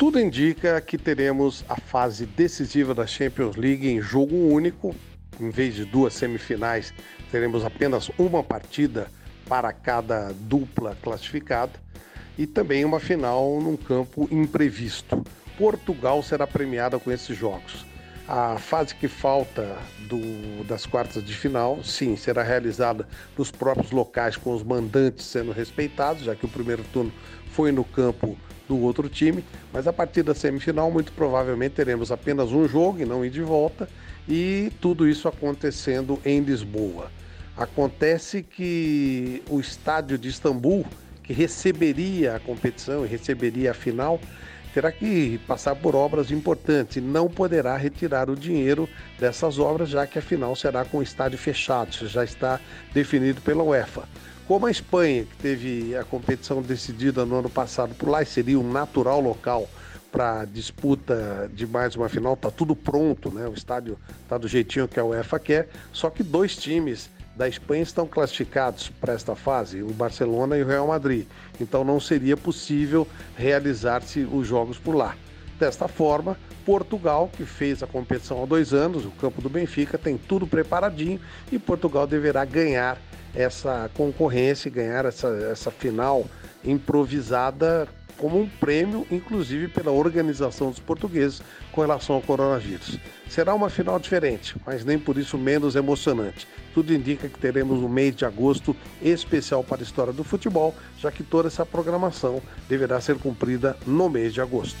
Tudo indica que teremos a fase decisiva da Champions League em jogo único. Em vez de duas semifinais, teremos apenas uma partida para cada dupla classificada e também uma final num campo imprevisto. Portugal será premiada com esses jogos. A fase que falta do, das quartas de final, sim, será realizada nos próprios locais, com os mandantes sendo respeitados, já que o primeiro turno foi no campo do outro time, mas a partir da semifinal, muito provavelmente teremos apenas um jogo e não ir de volta, e tudo isso acontecendo em Lisboa. Acontece que o estádio de Istambul, que receberia a competição e receberia a final, terá que passar por obras importantes e não poderá retirar o dinheiro dessas obras, já que a final será com o estádio fechado, isso já está definido pela UEFA. Como a Espanha, que teve a competição decidida no ano passado por lá e seria um natural local para disputa de mais uma final, está tudo pronto, né? O estádio está do jeitinho que a UEFA quer, só que dois times da Espanha estão classificados para esta fase, o Barcelona e o Real Madrid. Então não seria possível realizar-se os jogos por lá. Desta forma, Portugal, que fez a competição há dois anos, o campo do Benfica tem tudo preparadinho e Portugal deverá ganhar essa concorrência, ganhar essa, essa final improvisada como um prêmio, inclusive pela organização dos portugueses com relação ao coronavírus. Será uma final diferente, mas nem por isso menos emocionante. Tudo indica que teremos um mês de agosto especial para a história do futebol, já que toda essa programação deverá ser cumprida no mês de agosto.